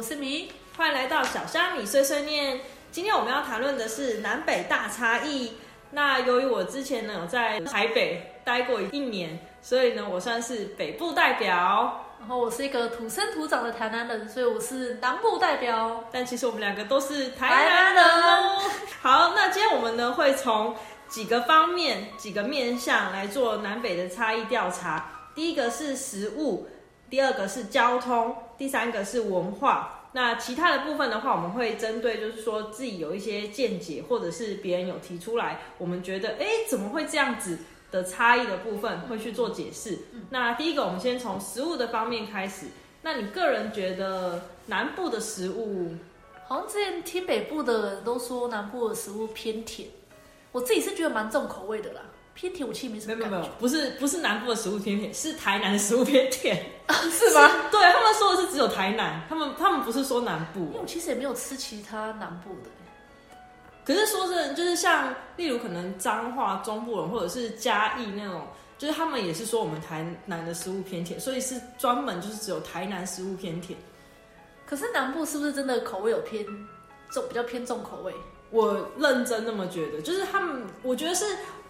我是米，欢迎来到小虾米碎碎念。今天我们要谈论的是南北大差异。那由于我之前呢有在台北待过一年，所以呢我算是北部代表。然后我是一个土生土长的台南人，所以我是南部代表。但其实我们两个都是台南人哦。好，那今天我们呢会从几个方面、几个面向来做南北的差异调查。第一个是食物，第二个是交通，第三个是文化。那其他的部分的话，我们会针对就是说自己有一些见解，或者是别人有提出来，我们觉得哎怎么会这样子的差异的部分，会去做解释。那第一个，我们先从食物的方面开始。那你个人觉得南部的食物，好像之前听北部的人都说南部的食物偏甜，我自己是觉得蛮重口味的啦。偏甜，我其实没什么没有没有，不是不是南部的食物偏甜，是台南的食物偏甜，是吗？对他们说的是只有台南，他们他们不是说南部。因为我其实也没有吃其他南部的。可是说真的，就是像例如可能彰化中部人或者是嘉义那种，就是他们也是说我们台南的食物偏甜，所以是专门就是只有台南食物偏甜。可是南部是不是真的口味有偏重，比较偏重口味？我认真那么觉得，就是他们，我觉得是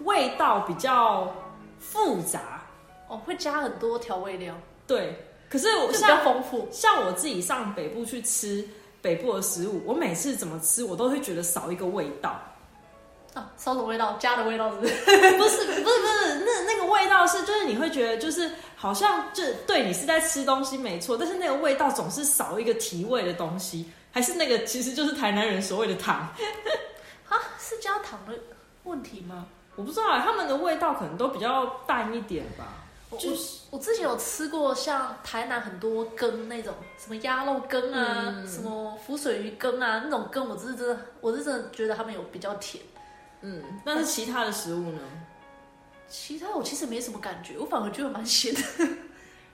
味道比较复杂哦，会加很多调味料。对，可是我比较丰富。像我自己上北部去吃北部的食物，我每次怎么吃，我都会觉得少一个味道。啊，少什么味道？加的味道是？不是，不是，不是，那那个味道是，就是你会觉得，就是好像就对你是在吃东西没错，但是那个味道总是少一个提味的东西。还是那个，其实就是台南人所谓的糖，啊，是加糖的问题吗？我不知道，他们的味道可能都比较淡一点吧。就是我之前有吃过像台南很多羹那种，什么鸭肉羹啊，什么浮水鱼羹啊，那种羹，我是真的，我是真的觉得他们有比较甜。嗯，但是其他的食物呢？其他我其实没什么感觉，我反而觉得蛮咸的。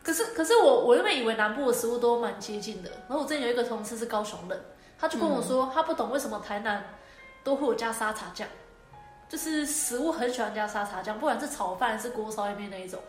可是，可是我我原本以为南部的食物都蛮接近的。然后我之前有一个同事是高雄人，他就跟我说，他不懂为什么台南都会有加沙茶酱，就是食物很喜欢加沙茶酱，不管是炒饭还是锅烧意面那一种。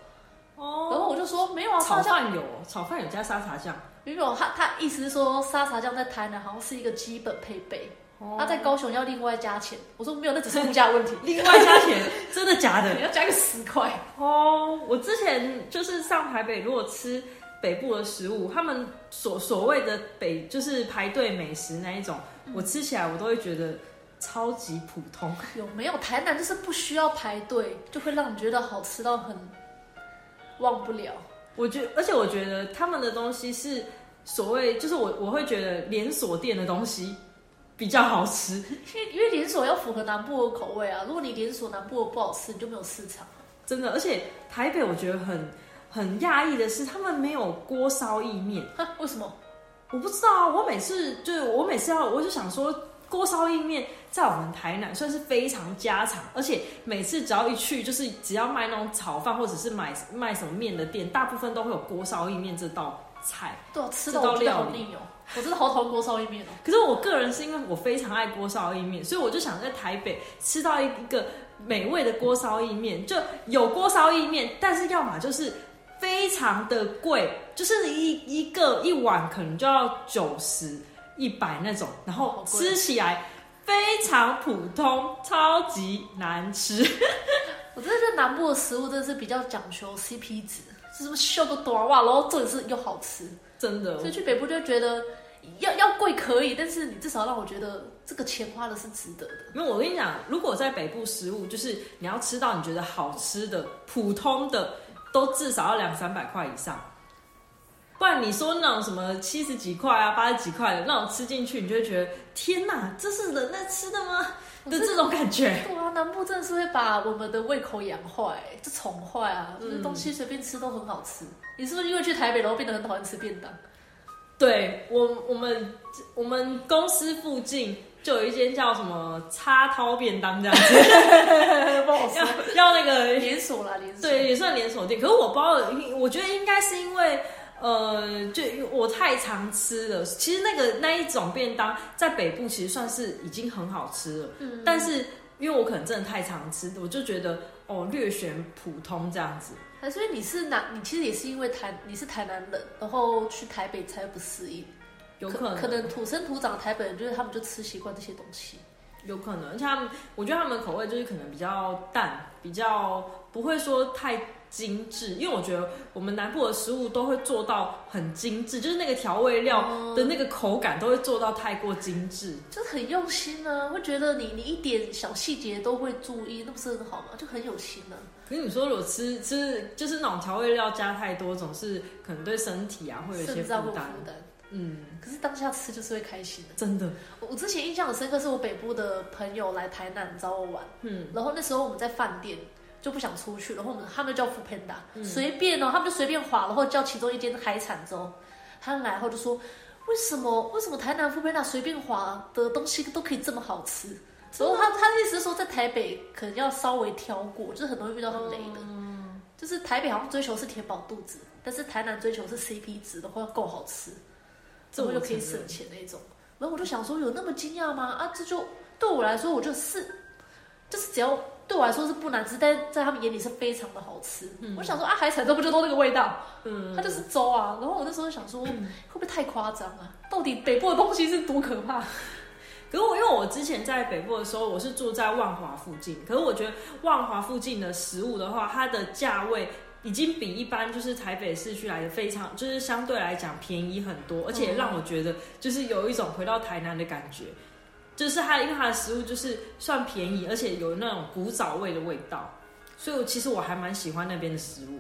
哦。然后我就说没有啊，炒饭有，炒饭有加沙茶酱。没有，他他意思是说沙茶酱在台南好像是一个基本配备。他在高雄要另外加钱，我说没有，那只是物价问题。另外加钱，真的假的？你要加个十块哦。我之前就是上台北，如果吃北部的食物，他们所所谓的北就是排队美食那一种，我吃起来我都会觉得超级普通。有没有台南就是不需要排队，就会让你觉得好吃到很忘不了？我觉，而且我觉得他们的东西是所谓，就是我我会觉得连锁店的东西。比较好吃，因为因为连锁要符合南部的口味啊。如果你连锁南部的不好吃，你就没有市场。真的，而且台北我觉得很很讶异的是，他们没有锅烧意面。为什么？我不知道啊。我每次就是我每次要，我就想说，锅烧意面在我们台南算是非常家常，而且每次只要一去，就是只要卖那种炒饭或者是买卖什么面的店，大部分都会有锅烧意面这道菜。对，吃到料理哦。我真的好讨厌锅烧意面哦。可是我个人是因为我非常爱锅烧意面，所以我就想在台北吃到一个美味的锅烧意面，就有锅烧意面，但是要么就是非常的贵，就是一一个一碗可能就要九十一百那种，然后吃起来非常普通，超级难吃。我真的觉得南部的食物真的是比较讲求 CP 值，是不是秀个短袜，然后重点是又好吃。真的，所以去北部就觉得要要贵可以，但是你至少让我觉得这个钱花的是值得的。因为我跟你讲，如果在北部食物，就是你要吃到你觉得好吃的，普通的都至少要两三百块以上，不然你说那种什么七十几块啊、八十几块的那种吃进去，你就会觉得天哪，这是人在吃的吗？的这种感觉。对啊，南部真的是会把我们的胃口养坏，就宠坏啊，就是东西随便吃都很好吃。你是不是因为去台北然后变得很讨厌吃便当？对我，我们我们公司附近就有一间叫什么叉涛便当这样子，不好吃。要那个连锁啦，连锁对，也算连锁店。可是我不知道，我觉得应该是因为呃，就我太常吃了。其实那个那一种便当在北部其实算是已经很好吃了，嗯，但是因为我可能真的太常吃，我就觉得哦略显普通这样子。还所以你是南，你其实也是因为台你是台南人，然后去台北才不适应。有可能，可能土生土长的台北人，就是他们就吃习惯这些东西。有可能，而且他们，我觉得他们的口味就是可能比较淡，比较不会说太精致，因为我觉得我们南部的食物都会做到很精致，就是那个调味料的那个口感都会做到太过精致，就是很用心呢，会觉得你你一点小细节都会注意，那不是很好吗？就很有心呢。可是你说如果吃吃就是那种调味料加太多，总是可能对身体啊会有一些负担。嗯，可是当下吃就是会开心的，真的。我之前印象很深刻，是我北部的朋友来台南找我玩，嗯，然后那时候我们在饭店就不想出去，然后我们他们叫福 panda，随便哦，他们就随便划，然后叫其中一间海产粥，他来后就说，为什么为什么台南福 panda 随便划的东西都可以这么好吃？然后他他的意思是说，在台北可能要稍微挑过，就是很容易遇到很雷的，就是台北好像追求是填饱肚子，但是台南追求是 CP 值的话要够好吃。这我就可以省钱那种，然后我就想说，有那么惊讶吗？啊，这就对我来说，我就是，就是只要对我来说是不难吃，但在他们眼里是非常的好吃。我想说啊，海产粥不就都那个味道？嗯，它就是粥啊。然后我那时候想说，会不会太夸张啊？到底北部的东西是多可怕？可是我因为我之前在北部的时候，我是住在万华附近，可是我觉得万华附近的食物的话，它的价位。已经比一般就是台北市区来的非常，就是相对来讲便宜很多，而且让我觉得就是有一种回到台南的感觉，就是它因为它的食物就是算便宜，而且有那种古早味的味道，所以我其实我还蛮喜欢那边的食物。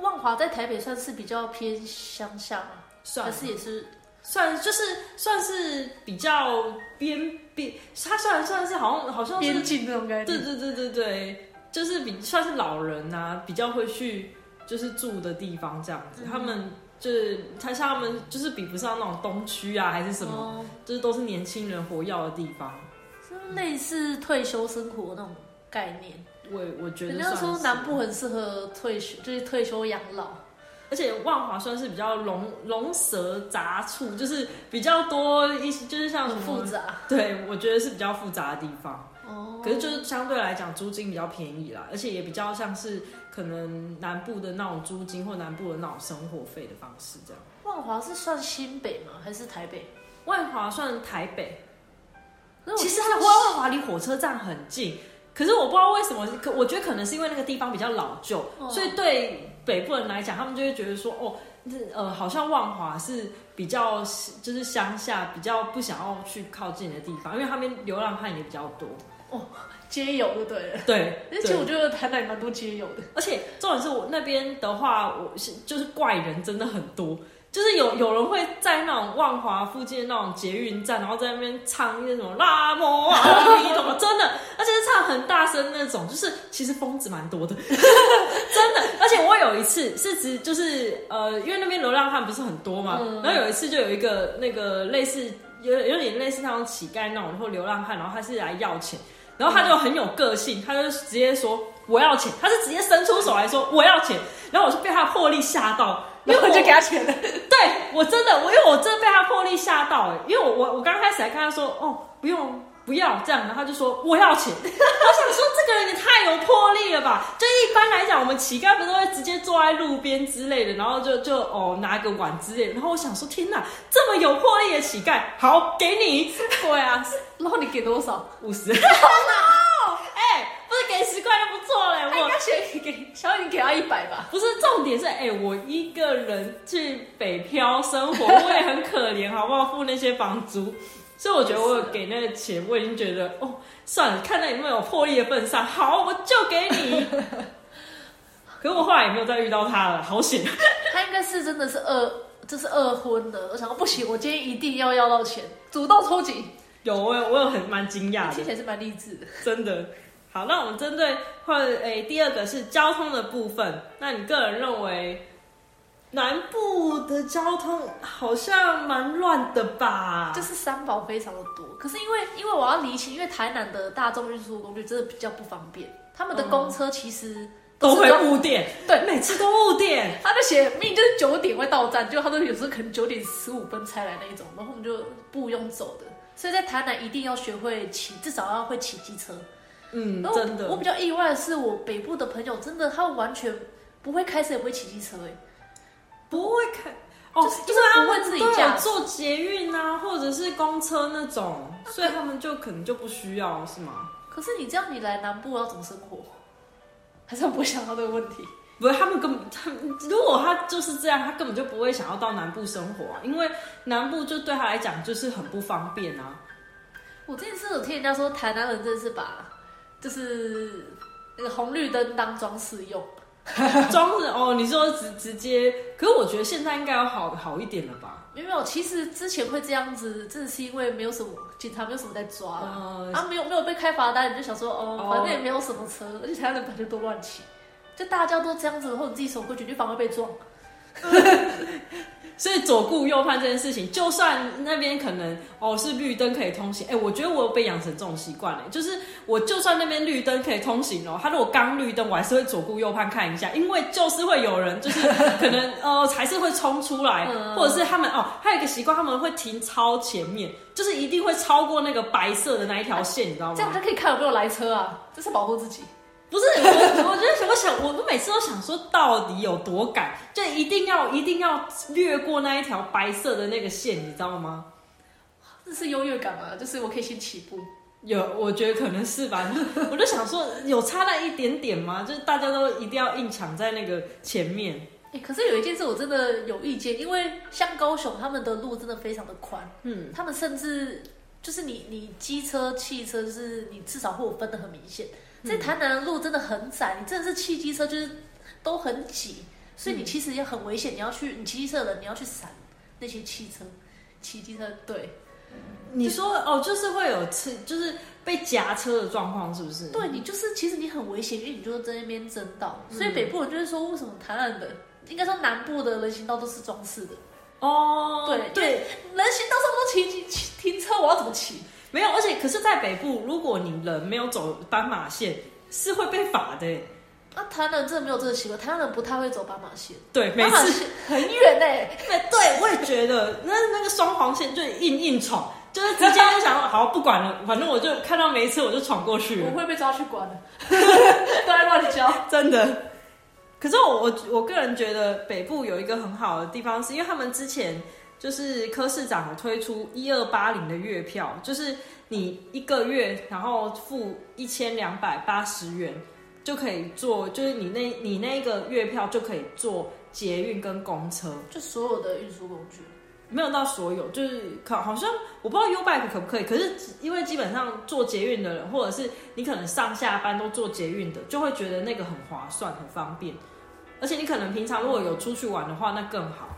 万华在台北算是比较偏乡下吗？算，还是也是算，就是算是比较边边，它算算是好像好像边境那种感觉。对对对对对。就是比算是老人呐，比较会去就是住的地方这样子。他们就是他像他们就是比不上那种东区啊，还是什么，就是都是年轻人活跃的地方，是类似退休生活那种概念。我我觉得人家说南部很适合退休，就是退休养老，而且万华算是比较龙龙蛇杂处，就是比较多一些，就是像复杂。对，我觉得是比较复杂的地方。可是就是相对来讲，租金比较便宜啦，而且也比较像是可能南部的那种租金或南部的那种生活费的方式这样。万华是算新北吗？还是台北？万华算台北。其实它万华离火车站很近，可是我不知道为什么，可我觉得可能是因为那个地方比较老旧，所以对北部人来讲，他们就会觉得说，哦，呃，好像万华是比较就是乡下，比较不想要去靠近的地方，因为他们流浪汉也比较多。哦，街友就对了。对，而且我觉得台南蛮多街友的。而且重点是我那边的话，我是就是怪人真的很多，就是有有人会在那种万华附近的那种捷运站，然后在那边唱一些什么拉莫啊，真的，而且是唱很大声那种，就是其实疯子蛮多的，真的。而且我有一次是指就是呃，因为那边流浪汉不是很多嘛，然后有一次就有一个那个类似有有点类似那种乞丐那种，然后流浪汉，然后他是来要钱。然后他就很有个性，他就直接说我要钱，他是直接伸出手来说我要钱，然后我是被他魄力吓到，然后我就给他钱了。对我真的，我因为我真的被他魄力吓到，哎，因为我我我刚开始还跟他说哦不用不要这样，然后他就说我要钱，我想说这个人也太有魄力了吧？就一般来讲，我们乞丐不都会直接坐在路边之类的，然后就就哦拿个碗之类，然后我想说天哪，这么有魄力的乞丐，好给你，对啊。然后你给多少？五十。哎，不是给十块就不错嘞。我应该先给小雨给他一百吧。不是重点是，哎，我一个人去北漂生活，我也很可怜，好不好？付那些房租，所以我觉得我给那个钱，我已经觉得哦，算了，看在你那么有魄力的份上，好，我就给你。可是我后来也没有再遇到他了，好险。他应该是真的是二，这是二婚的。我想说不行，我今天一定要要到钱，主动抽筋。有我有我有很蛮惊讶的，听起来是蛮励志的，真的。好，那我们针对或诶第二个是交通的部分，那你个人认为南部的交通好像蛮乱的吧？就是三宝非常的多，可是因为因为我要离奇，因为台南的大众运输工具真的比较不方便，他们的公车其实都会误点，对，每次都误点。他就写明明就是九点会到站，就他都有时候可能九点十五分才来那一种，然后我们就不用走的。所以在台南一定要学会骑，至少要会骑机车。嗯，真的。我比较意外的是，我北部的朋友真的他完全不会开车，也不会骑机车。哎，不会开哦，就是就是他们不会自己都有坐捷运啊，或者是公车那种，所以他们就可能就不需要，是吗？可是你这样你来南部要怎么生活？还是他不会想到这个问题？不是，他们根本，他们如果他就是这样，他根本就不会想要到南部生活啊，因为南部就对他来讲就是很不方便啊。我之前是有听人家说，台南人真的是把就是那个红绿灯当装饰用。装着哦，你说直直接，可是我觉得现在应该要好好一点了吧？没有，其实之前会这样子，真的是因为没有什么警察没有什么在抓啊，没有没有被开罚单，你就想说哦，哦反正也没有什么车，而且台湾人本来就都乱骑，就大家都这样子，然后你自己守规矩，就反而被撞。所以左顾右盼这件事情，就算那边可能哦是绿灯可以通行，哎、我觉得我有被养成这种习惯嘞，就是我就算那边绿灯可以通行哦，他如果刚绿灯，我还是会左顾右盼看一下，因为就是会有人就是可能呃还是会冲出来，嗯或者是他们哦还有一个习惯，他们会停超前面，就是一定会超过那个白色的那一条线，你知道吗？这样他可以看有没有来车啊，这是保护自己。不是我，我觉得我想，我我每次都想说，到底有多赶，就一定要一定要越过那一条白色的那个线，你知道吗？这是优越感嘛？就是我可以先起步。有，我觉得可能是吧。我就想说，有差那一点点吗？就是大家都一定要硬抢在那个前面。哎、可是有一件事我真的有意见，因为像高雄他们的路真的非常的宽，嗯，他们甚至就是你你机车、汽车，就是你至少会有分的很明显。在台南的路真的很窄，你真的是骑机车就是都很挤，所以你其实也很危险。你要去你骑机车的人，你要去闪那些汽车、骑机车，对你说哦，就是会有次，就是被夹车的状况，是不是？对，你就是其实你很危险，因为你就是在那边争道。所以北部人就是说，为什么台南的应该说南部的人行道都是装饰的，哦，对对，人行道上都骑骑骑停车，我要怎么骑？没有，而且可是，在北部，如果你人没有走斑马线，是会被罚的那。啊，台湾人真的没有这个习惯，台湾人不太会走斑马线，对，每次很远呢、对，对，我也觉得那那个双黄线就硬硬闯，就是直接就想说好不管了，反正我就看到每一次我就闯过去了，我会被抓去关的，都在乱教。真的。可是我我我个人觉得北部有一个很好的地方，是因为他们之前就是柯市长推出一二八零的月票，就是你一个月然后付一千两百八十元就可以坐，就是你那你那个月票就可以坐捷运跟公车。就所有的运输工具，没有到所有，就是可好像我不知道 U Bike 可不可以，可是因为基本上坐捷运的人，或者是你可能上下班都坐捷运的，就会觉得那个很划算、很方便，而且你可能平常如果有出去玩的话，那更好。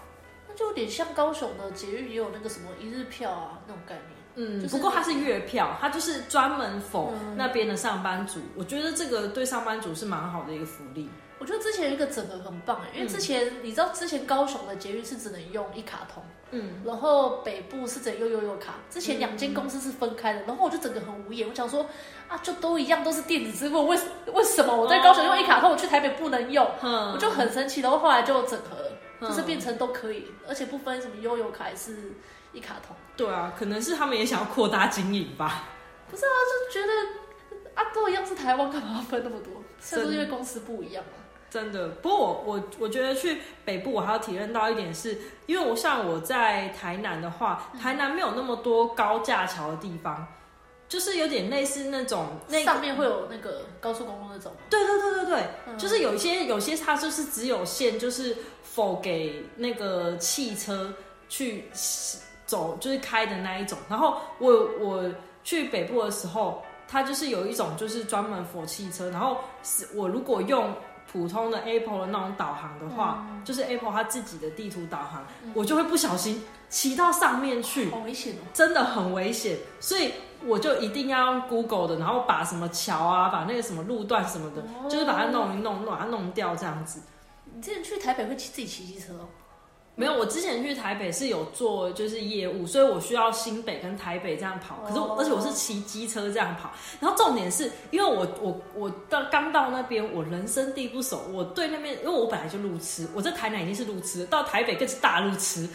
那就有点像高雄的捷运也有那个什么一日票啊那种概念。嗯，就是不过它是月票，它就是专门否嗯那边的上班族，我觉得这个对上班族是蛮好的一个福利。我觉得之前有一个整合很棒哎，因为之前、你知道之前高雄的捷运是只能用一卡通，嗯，然后北部是只能用悠悠卡，之前两间公司是分开的，然后我就整个很无言，我想说啊，就都一样，都是电子支付，为为什么我在高雄用一卡通，我去台北不能用？嗯我就很生气，然后后来就整合了，嗯就是变成都可以，而且不分什么悠游卡还是一卡通。对啊，可能是他们也想要扩大经营吧。不是啊，就觉得啊，都一样是台湾，干嘛要分那么多？是不是因为公司不一样嘛？真的，不过我我我觉得去北部，我还要体验到一点是，因为我像我在台南的话，台南没有那么多高架桥的地方，就是有点类似那种那上面会有那个高速公路那种吗？对对对对对，嗯就是有一些有些它就是只有线，就是否给那个汽车去走，就是开的那一种。然后我我去北部的时候，它就是有一种就是专门否汽车，然后是我如果用普通的 Apple 的那种导航的话，就是 Apple 它自己的地图导航，我就会不小心骑到上面去，好危险哦！真的很危险，所以我就一定要用 Google 的，然后把什么桥啊，把那个什么路段什么的，哦就是把它弄一弄，把它弄掉这样子。你之前去台北会骑自己骑机车哦？没有，我之前去台北是有做就是业务，所以我需要新北跟台北这样跑。可是而且我是骑机车这样跑，然后重点是因为我我我到刚到那边，我人生地不熟，我对那边因为我本来就路痴，我在台南已经是路痴，到台北更是大路痴。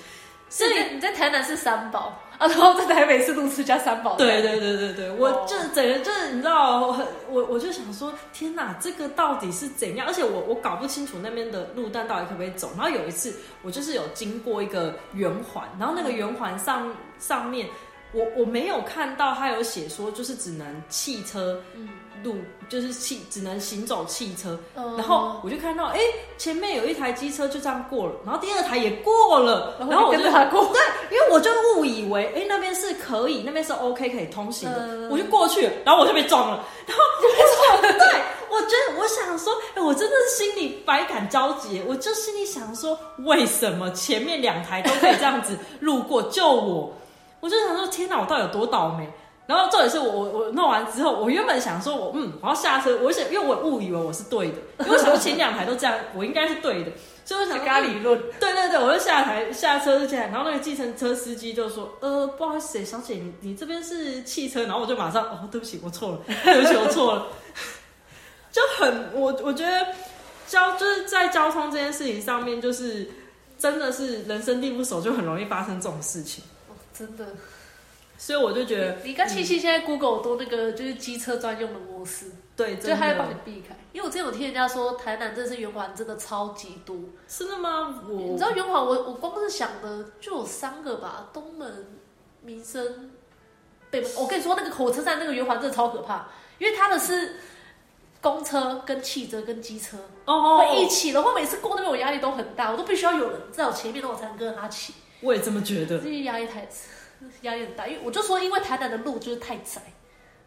所以你在台南是三宝啊，然后在台北是路痴加三宝。对对对对对，我哦就整个就是你知道，我我就想说，天哪，这个到底是怎样？而且我我搞不清楚那边的路段到底可不可以走。然后有一次，我就是有经过一个圆环，然后那个圆环上上面，我我没有看到他有写说，就是只能汽车嗯，路，就是汽只能行走汽车。嗯。然后我就看到，哎、前面有一台机车就这样过了，然后第二台也过了，然后然后我就你跟着他过，因为我就误以为，哎、那边是可以，那边是 OK 可以通行的，嗯。我就过去了，然后我就被撞了，然后我就 对我觉得我想说，哎、我真的是心里百感交集，我就心里想说，为什么前面两台都可以这样子路过，就我，我就想说，天哪，我到底有多倒霉？然后重点是我我我弄完之后，我原本想说我嗯我要下车，我想因为我误以为我是对的，因为我想说前两台都这样，我应该是对的，所以我想说跟他理论。对对对，我就下台下车之前，然后那个计程车司机就说：“呃，不好意思，小姐，你你这边是汽车。”然后我就马上哦，对不起，我错了，对不起，我错了，就很我我觉得交就是在交通这件事情上面，就是真的是人生地不熟，就很容易发生这种事情。哦真的，所以我就觉得，你跟七七现在 Google 都那个就是机车专用的模式，对，真就他会帮你，避开。因为我之前有听人家说，台南这次圆环真的超级多。真的吗？我你知道圆环我我光是想的就有三个吧，东门、民生、北门。我跟你说，那个火车站那个圆环真的超可怕，因为它的是公车、跟汽车、跟机车哦，会一起，然后每次过那边我压力都很大，我都必须要有人在我前面，我才能跟着他骑，我也这么觉得这。些压力太压力很大。因为我就说，因为台南的路就是太窄。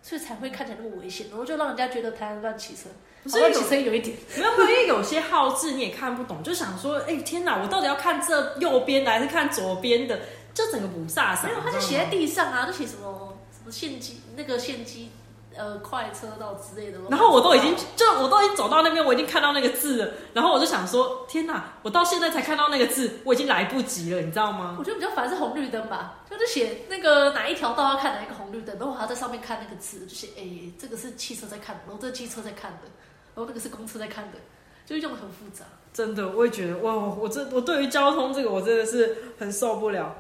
所以才会看起来那么危险，然后就让人家觉得台南乱骑车，所以骑车有一点，没有，没有因为有些号字你也看不懂，就想说，哎、天哪，我到底要看这右边的还是看左边的？就整个不飒飒。没有，他就写在地上啊，就写什么什么献祭那个献机呃快车道之类的。然后我都已经就我都已经走到那边，我已经看到那个字了，然后我就想说，天哪，我到现在才看到那个字，我已经来不及了，你知道吗？我觉得比较烦是红绿灯吧，就是写那个哪一条道要看哪一个红绿灯，然后我还要在上面看那个字，就写哎、这个是汽车在看的，然后这个汽车在看的，然后那个是公车在看的，就是用的很复杂。真的，我也觉得，哇，我这我对于交通这个我真的是很受不了。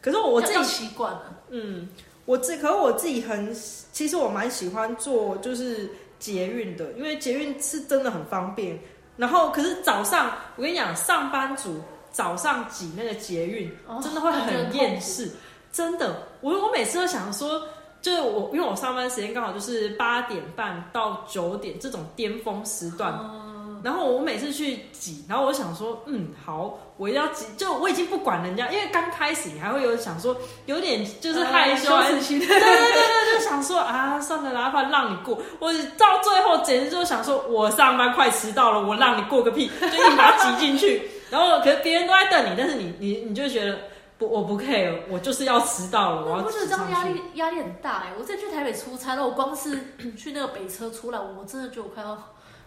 可是我自己要习惯了，嗯，我自可是我自己很，其实我蛮喜欢坐就是捷运的，因为捷运是真的很方便。然后可是早上，我跟你讲，上班族早上挤那个捷运，哦真的会很厌世，真的。我我每次都想说，就是我因为我上班时间刚好就是八点半到九点这种巅峰时段，嗯，然后我每次去挤，然后我想说，嗯，好，我一定要挤，就我已经不管人家，因为刚开始你还会有想说，有点就是害羞，对对对对，就想说啊，算了啦，反正让你过。我到最后简直就想说，我上班快迟到了，我让你过个屁，就硬把它挤进去。然后可是别人都在等你，但是你你你就觉得不，我不 care，我就是要迟到了，我要我觉得挤上去。这样压力压力很大哎、我之前去台北出差，然后我光是 去那个北车出来，我真的觉得我快要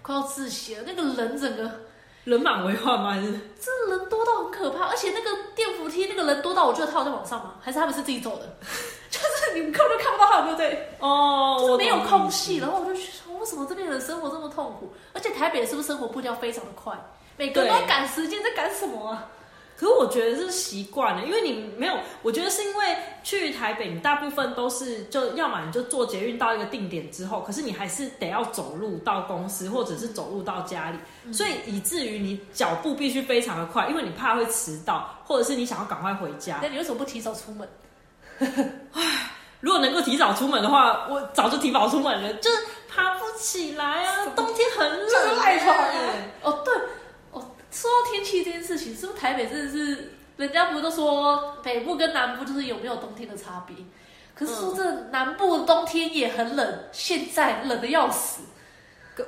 快要窒息了。那个人整个人满为患吗？还是真的人多到很可怕，而且那个电扶梯那个人多到我觉得他有在往上吗？还是他们是自己走的？就是你们根本就看不到他有没有在，哦，就是没有空隙。然后我就去说为什么这边人生活这么痛苦？而且台北是不是生活步调非常的快？每个人都在赶时间，在赶什么啊？可是我觉得是习惯了，因为你没有，我觉得是因为去台北，你大部分都是就要么你就坐捷运到一个定点之后，可是你还是得要走路到公司，或者是走路到家里，所以以至于你脚步必须非常的快，因为你怕会迟到，或者是你想要赶快回家。那你为什么不提早出门？如果能够提早出门的话，我早就提早出门了，就是爬不起来啊，冬天很冷、就是赖床哦，对，哦，说到天气这件事情，是不是台北真的是，人家不是都说北部跟南部就是有没有冬天的差别？可是说这南部的冬天也很冷，现在冷的要死，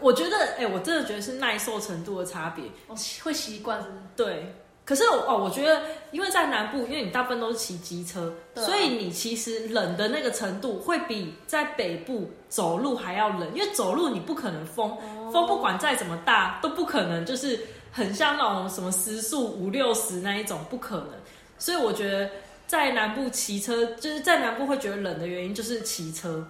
我觉得，哎、我真的觉得是耐受程度的差别。我会习惯是是对，可是哦，我觉得因为在南部，因为你大部分都是骑机车，啊所以你其实冷的那个程度会比在北部走路还要冷，因为走路你不可能风，风不管再怎么大都不可能就是很像那种什么时速五六十那一种，不可能。所以我觉得在南部骑车，就是在南部会觉得冷的原因就是骑车。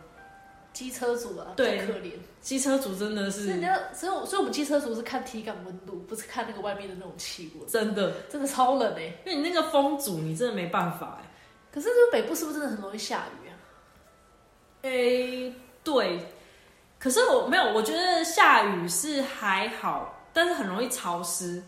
机车族啊，对可怜。机车族真的是所以人家，所以我所以我们机车族是看体感温度，不是看那个外面的那种气温，真的，真的超冷哎、因为你那个风阻，你真的没办法哎。可是这个北部是不是真的很容易下雨啊？诶、对，可是我没有，我觉得下雨是还好，但是很容易潮湿，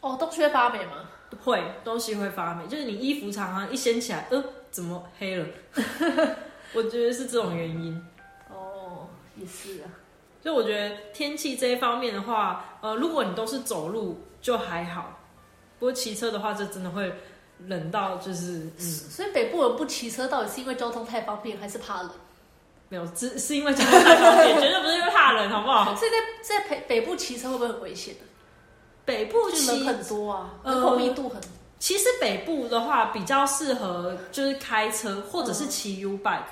哦，东西会发霉吗？会东西会发霉，就是你衣服常常一掀起来，呃，怎么黑了？我觉得是这种原因。哦，也是啊。所以我觉得天气这一方面的话，呃，如果你都是走路就还好，不过骑车的话，就真的会冷到就是嗯，所以北部人不骑车，到底是因为交通太方便，还是怕冷？没有，只 是因为交通太方便，绝对不是因为怕冷，好不好？所以在在北北部骑车会不会很危险的？北部就骑人很多啊，呃人口密度很。其实北部的话比较适合就是开车或者是骑 U bike，、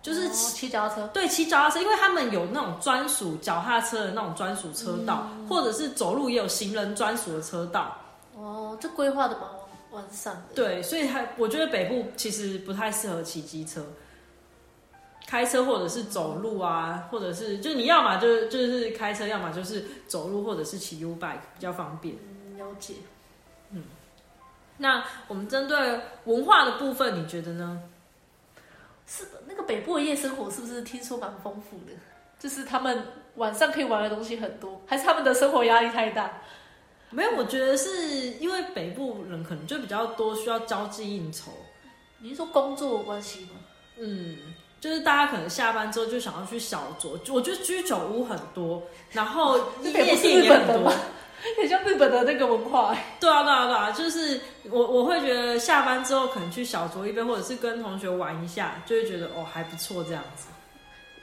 就是哦骑脚踏车。对骑脚踏车，因为他们有那种专属脚踏车的那种专属车道，或者是走路也有行人专属的车道。哦，这规划的蛮完完善的。对，所以还我觉得北部其实不太适合骑机车。开车或者是走路啊，或者是就你要么就就是开车，要么就是走路或者是骑 U bike 比较方便。嗯，了解。嗯那我们针对文化的部分，你觉得呢？是的，那个北部的夜生活是不是听说蛮丰富的？就是他们晚上可以玩的东西很多，还是他们的生活压力太大？没有，我觉得是因为北部人可能就比较多需要交际应酬，你是说工作的关系吗？嗯，就是大家可能下班之后就想要去小酌，我觉得居酒屋很多，然后这夜北部是店也很多日本的吗，很像日本的那个文化、欸。对啊，对啊，对啊，就是我我会觉得下班之后可能去小酌一杯，或者是跟同学玩一下，就会觉得哦还不错这样子。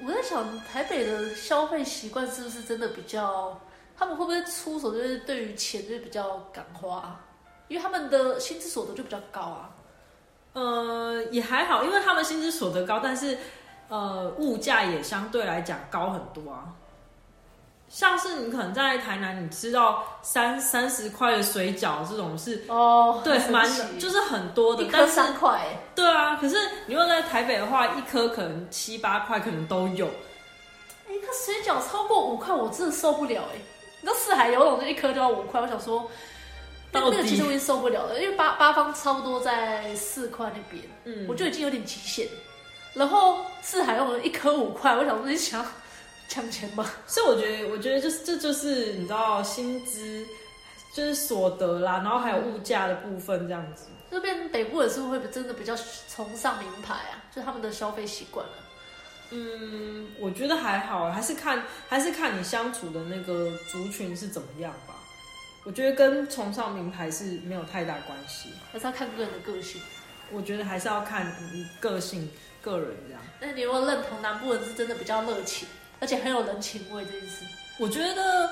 我在想，台北的消费习惯是不是真的比较？他们会不会出手就是对于钱就是比较敢花？因为他们的薪资所得就比较高啊。呃，也还好，因为他们薪资所得高，但是呃物价也相对来讲高很多啊。像是你可能在台南，你吃到三三十块的水饺这种是，哦，对，很蛮就是很多的一，颗但是三块、欸，对啊，可是你如果在台北的话，一颗可能七八块可能都有。哎、一颗水饺超过五块，我真的受不了哎、你知道四海游泳就一颗就要五块，我想说，那到底那个其实我已经受不了了，因为八八方差不多在四块那边，嗯我就已经有点极限。然后四海用了一颗五块，我想说你想要抢钱吧？所以我觉得，我觉得就是这就是你知道薪资就是所得啦，然后还有物价的部分这样子。这边北部的是不是会真的比较崇尚名牌啊？就他们的消费习惯啊。嗯，我觉得还好，还是看还是看你相处的那个族群是怎么样吧。我觉得跟崇尚名牌是没有太大关系。还是要看个人的个性。我觉得还是要看你个性、个人这样。那你有没有认同南部人是真的比较热情，而且很有人情味这件事？我觉得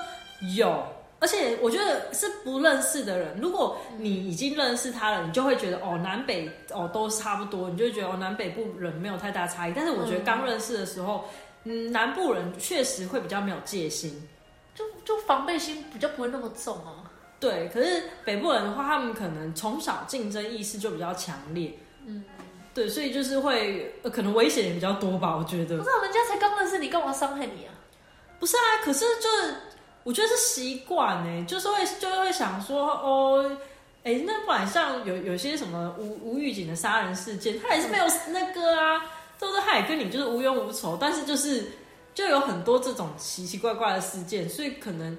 有，而且我觉得是不认识的人，如果你已经认识他了，你就会觉得哦，南北哦都差不多，你就会觉得哦，南北部人没有太大差异。但是我觉得刚认识的时候，嗯，南部人确实会比较没有戒心。就就防备心比较不会那么重啊。对，可是北部人的话，他们可能从小竞争意识就比较强烈，嗯，对，所以就是会、呃、可能危险也比较多吧，我觉得不。知道人家才刚认识你，干嘛伤害你啊？不是啊，可是就是我觉得是习惯呢，就是会就会想说哦，哎，那不然像有有些什么无无预警的杀人事件，他也是没有那个啊，对不对？他也跟你就是无冤无仇，但是就是就有很多这种奇奇怪怪的事件，所以可能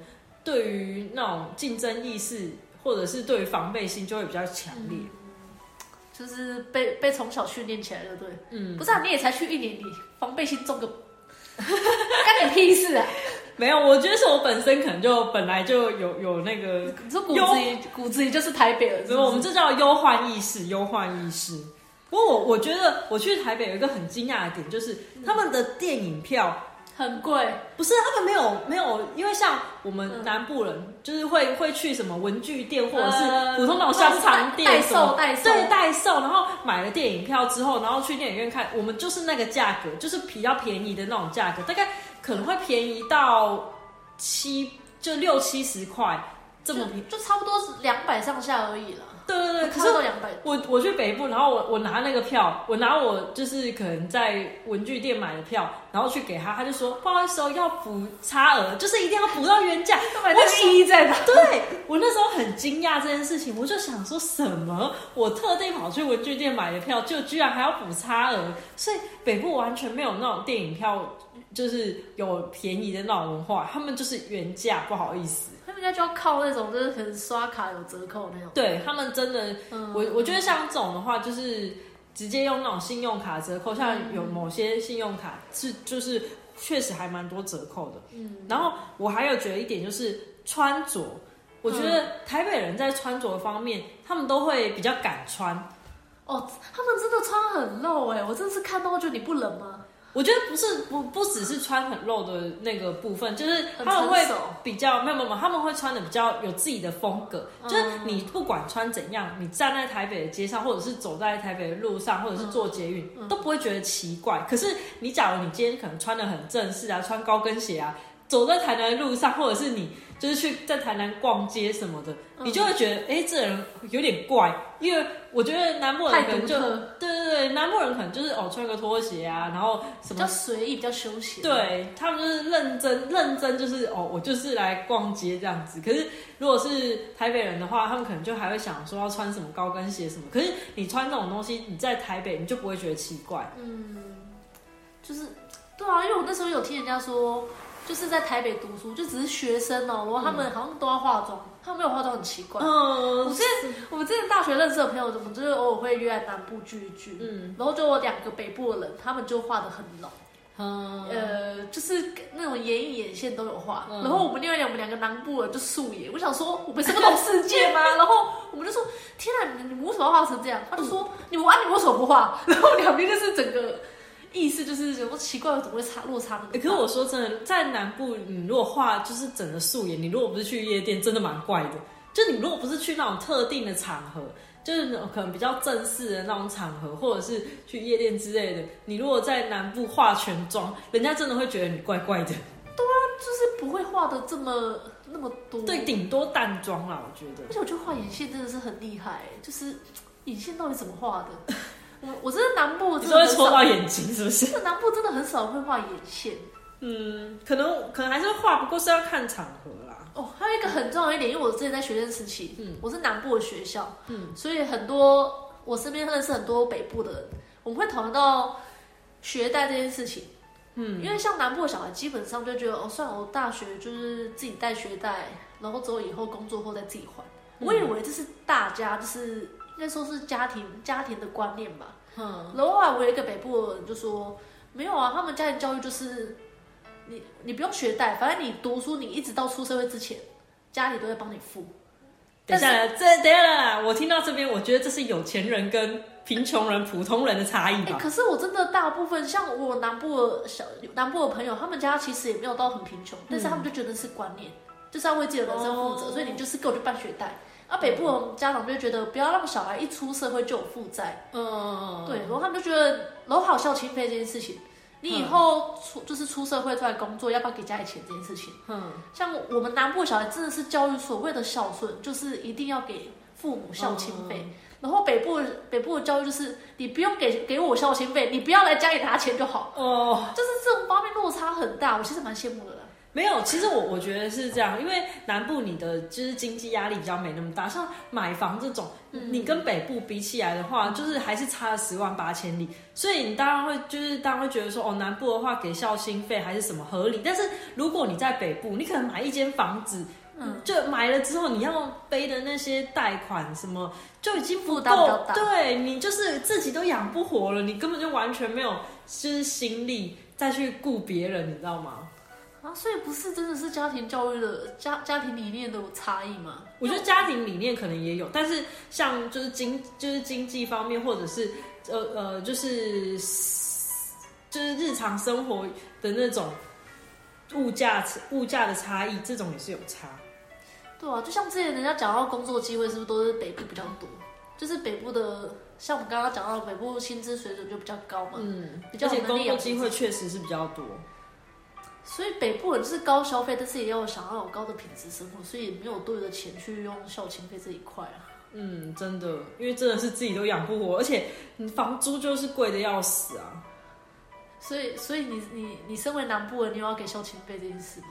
对于那种竞争意识或者是对于防备心就会比较强烈。就是被被从小训练起来的，对不对？嗯，不是啊，你也才去一年，你防备心重个，干你屁事啊！没有，我觉得是我本身可能就本来就有有那个你说骨子里骨子里就是台北所以我们这叫忧患意识，忧患意识。不过我我觉得我去台北有一个很惊讶的点，就是他们的电影票很贵，不是他们没有没有，因为像我们嗯南部人就是会会去什么文具店或者是呃普通那种香肠店代售代售，对代售，然后买了电影票之后，然后去电影院看，我们就是那个价格，就是比较便宜的那种价格，大概可能会便宜到七就六七十块这么便宜。就就差不多是两百上下而已啦。对对对，可可是两百，我我去北部，然后我我拿那个票，我拿我就是可能在文具店买的票，然后去给他，他就说不好意思哦，要补差额，就是一定要补到原价。那个意义在哪？对我那时候很惊讶这件事情，我就想说什么？我特地跑去文具店买的票，就居然还要补差额，所以北部完全没有那种电影票，就是有便宜的那种文化，他们就是原价，不好意思。他们应该就要靠那种，就是可能刷卡有折扣那种。对他们真的，嗯我我觉得像这种的话，就是直接用那种信用卡折扣，像有某些信用卡是就是确实还蛮多折扣的。嗯，然后我还有觉得一点就是穿着，我觉得台北人在穿着方面，他们都会比较敢穿。哦，他们真的穿很露哎，我真的是看到就你不冷吗？我觉得不是不不只是穿很露的那个部分，就是他们会。比较没有没有，他们会穿的比较有自己的风格。嗯就是你不管穿怎样，你站在台北的街上，或者是走在台北的路上，或者是坐捷运，嗯都不会觉得奇怪。可是你假如你今天可能穿的很正式啊，穿高跟鞋啊，走在台南的路上，或者是你就是去在台南逛街什么的，嗯你就会觉得哎、诶这人有点怪。因为我觉得南部人可能就，对对对，南部人可能就是哦穿个拖鞋啊，然后什么比较随意，比较休闲。，对他们就是认真认真，就是哦，我就是来逛街这样子。可是如果是台北人的话，他们可能就还会想说要穿什么高跟鞋什么。可是你穿这种东西，你在台北你就不会觉得奇怪。嗯，就是对啊，因为我那时候有听人家说，就是在台北读书，就只是学生哦、然后他们好像都要化妆，他们没有化妆很奇怪。我嗯之前我们之前大学认识的朋友，我们就是偶尔会约在南部聚一聚，嗯然后就有两个北部的人，他们就画的很浓，嗯，呃，就是那种眼影眼线都有画。嗯然后我们另外两我们两个南部人就素颜，我想说我们是不同世界吗？然后我们就说天啊，你们你们为什么要画成这样？他就说你们啊，你们为什么不画？然后两边就是整个意思就是有么奇怪，怎么会差落差那么大？欸可是我说真的，在南部，你如果画就是整个素颜，你如果不是去夜店，真的蛮怪的。就你如果不是去那种特定的场合，就是可能比较正式的那种场合，或者是去夜店之类的，你如果在南部化全妆，人家真的会觉得你怪怪的。对啊就是不会画的这么那么多。对，顶多淡妆啦，我觉得而。且我觉得画眼线真的是很厉害，就是眼线到底怎么画的？我我真的南部你真的会戳到，眼睛是不是？南部真的很少会画眼线。嗯，可能可能还是会画，不过是要看场合啦。哦，还有一个很重要一点，因为我之前在学生时期，嗯我是南部的学校，嗯所以很多我身边认识很多北部的人，我们会讨论到学贷这件事情。嗯，因为像南部的小孩，基本上就觉得哦，算了，我大学就是自己带学贷，然后之后以后工作后再自己还。我以为这是大家就是应该说是家庭家庭的观念吧。嗯，然后后来我有一个北部人就说，没有啊，他们家庭教育就是你你不用学贷，反正你读书，你一直到出社会之前，家里都会帮你付。等一下啦，这等一下啦，我听到这边，我觉得这是有钱人跟贫穷人、普通人的差异哎、吧。可是我真的大部分像我南部的小南部的朋友，他们家其实也没有到很贫穷，但是他们就觉得是观念，就是要为自己的人生负责，哦所以你就是给我去办学贷。啊，北部的家长就觉得不要让小孩一出社会就有负债，嗯，对，然后他们就觉得，然后还有孝亲费这件事情，你以后出就是出社会出来工作，要不要给家里钱这件事情，嗯，像我们南部的小孩真的是教育所谓的孝顺，就是一定要给父母孝亲费。然后北部北部的教育就是你不用给给我孝亲费，你不要来家里拿钱就好，哦，就是这种方面落差很大，我其实蛮羡慕的啦。没有，其实我我觉得是这样，因为南部你的就是经济压力比较没那么大，像买房这种，嗯你跟北部比起来的话，就是还是差了十万八千里，所以你当然会就是当然会觉得说，哦，南部的话给孝心费还是什么合理，但是如果你在北部，你可能买一间房子。嗯，就买了之后，你要背的那些贷款什么就已经不够，对你就是自己都养不活了，你根本就完全没有就是心力再去顾别人，你知道吗？啊，所以不是真的是家庭教育的家家庭理念的差异吗？我觉得家庭理念可能也有，但是像就是经就是经济方面，或者是呃呃，就是就是日常生活的那种物价物价的差异，这种也是有差。对啊，就像之前人家讲到工作机会，是不是都是北部比较多？就是北部的，像我们刚刚讲到，北部薪资水准就比较高嘛，嗯，比较而且工作机会确实是比较多。所以北部人就是高消费，但是也要想要有高的品质生活，所以也没有多余的钱去用孝亲费这一块啊。嗯，真的，因为真的是自己都养不活，而且你房租就是贵的要死啊。所以，所以你你你身为南部人，你有要给孝亲费这件事吗？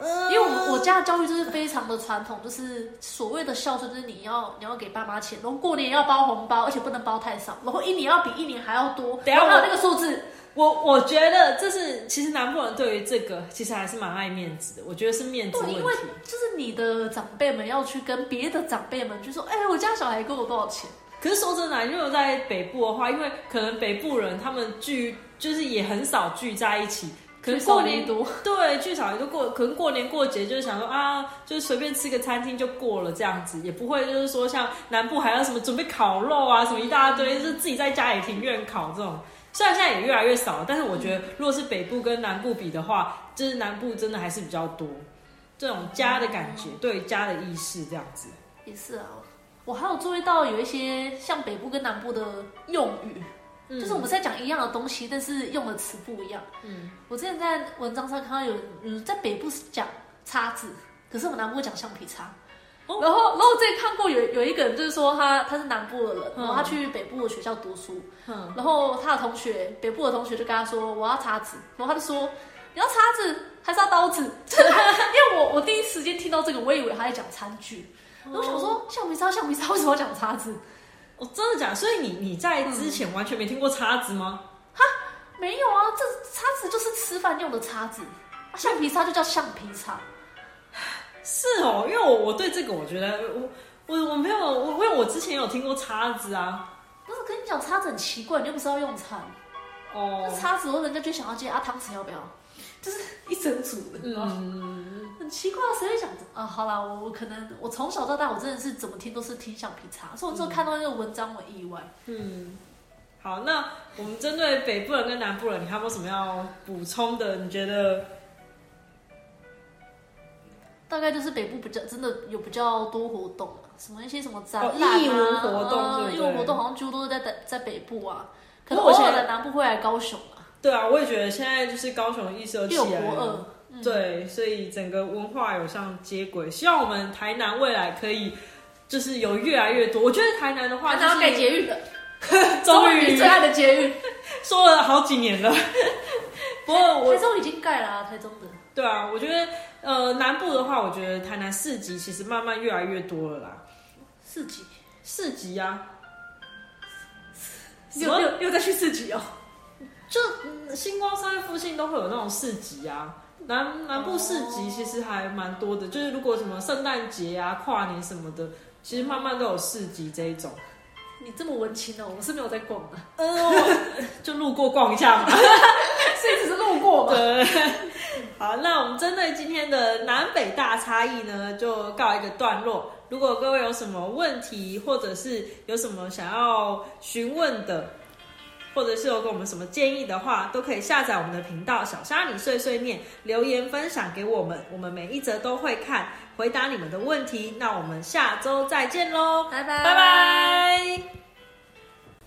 嗯因为我我家的教育就是非常的传统，就是所谓的孝顺，就是你要你要给爸妈钱，然后过年要包红包，而且不能包太少，然后一年要比一年还要多，等一下我那个数字，我我觉得这是其实南部人对于这个其实还是蛮爱面子的，我觉得是面子问对，题因。为就是你的长辈们要去跟别的长辈们就说，哎、我家小孩给我多少钱？可是说真的啊，如果在北部的话，因为可能北部人他们聚就是也很少聚在一起，可能过年多，对聚少也就过，可能过年过节就是想说啊，就是随便吃个餐厅就过了这样子，也不会就是说像南部还要什么准备烤肉啊，什么一大堆，就是自己在家里庭院烤这种。虽然现在也越来越少了，但是我觉得如果是北部跟南部比的话，就是南部真的还是比较多这种家的感觉，对家的意识这样子。也是啊。我还有注意到有一些像北部跟南部的用语，嗯就是我们在讲一样的东西，但是用的词不一样。嗯，我之前在文章上看到有嗯在北部是讲叉子，可是我们南部讲橡皮擦。哦然后，然后我之前看过有有一个人，就是说他他是南部的人，嗯然后他去北部的学校读书，嗯然后他的同学北部的同学就跟他说我要叉子，然后他就说你要叉子还是要刀子？因为我我第一时间听到这个，我以为他在讲餐具，然后我想说橡皮擦橡皮擦为什么要讲叉子？哦，真的假的？所以你你在之前完全没听过叉子吗？没有啊，这叉子就是吃饭用的叉子，啊橡皮擦就叫橡皮擦。是哦，因为我我对这个我觉得我我我没有我因为我之前有听过叉子啊。不是跟你讲叉子很奇怪，你又不是要用餐，哦那，叉子我人家就想要接啊汤匙要不要？就是一整组的？嗯，很奇怪，谁会想着啊？好啦，我我可能我从小到大我真的是怎么听都是听橡皮擦，所以我之后看到那个文章我意外。嗯，好，那我们针对北部人跟南部人，你还有没有什么要补充的？你觉得？大概就是北部比较真的有比较多活动啊，什么一些什么展哦览啊，艺文活动呃对不对艺文活动好像几乎都是在在在北部啊，可能不过我偶尔的南部会来高雄啊，对啊，我也觉得现在就是高雄的意识都起来了。对，所以整个文化有上接轨，希望我们台南未来可以就是有越来越多。我觉得台南的话，就是台南要盖捷运的，终于最爱的捷运，说了好几年了。不过我台中已经盖了啊，台中的。对啊，我觉得呃南部的话，我觉得台南市集其实慢慢越来越多了啦。市集，市集啊，你有你有你有再去市集哦？就、嗯星光三月附近都会有那种市集啊。南南部市集其实还蛮多的，就是如果什么圣诞节啊、跨年什么的，其实慢慢都有市集这一种。你这么文青哦，我是没有在逛的，呃，就路过逛一下嘛。所以只是路过嘛。对，好，那我们针对今天的南北大差异呢，就告一个段落。如果各位有什么问题，或者是有什么想要询问的，或者是有给我们什么建议的话，都可以下载我们的频道“小虾米碎碎念”，留言分享给我们，我们每一则都会看，回答你们的问题。那我们下周再见喽，拜拜拜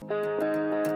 拜